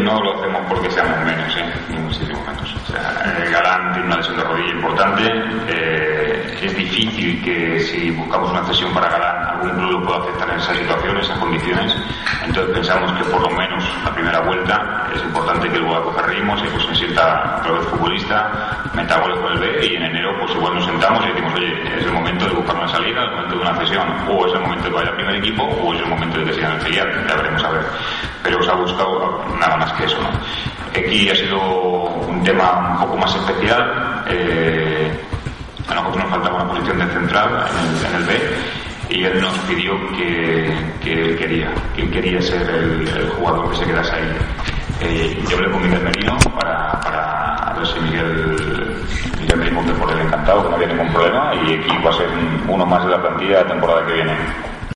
no lo hacemos porque seamos menos, ¿eh? ni muchísimo menos. O sea, Galán tiene una lesión de rodilla importante. Eh, es difícil que si buscamos una cesión para Galán, algún club lo pueda aceptar en esa situación, en esas condiciones. Entonces pensamos que por lo menos la primera vuelta es importante que a coger ritmos y pues se sienta otra vez futbolista, meta goles con el B y en enero pues igual nos sentamos y decimos, oye, es el momento de buscar una salida, es el momento de una cesión, o es el momento de que vaya al primer equipo, o es el momento de que siga en el filial, ya veremos a ver. Pero se ha buscado nada más que eso, ¿no? Aquí ha sido un tema un poco más especial. Eh, a nosotros nos faltaba una posición de central en el, B y él nos pidió que, él quería, que él quería ser el, jugador que se quedase ahí. Eh, yo hablé con Miguel Merino para, para ver si Miguel, Miguel me por él encantado, que no había ningún problema y aquí va a ser uno más de la plantilla la temporada que viene.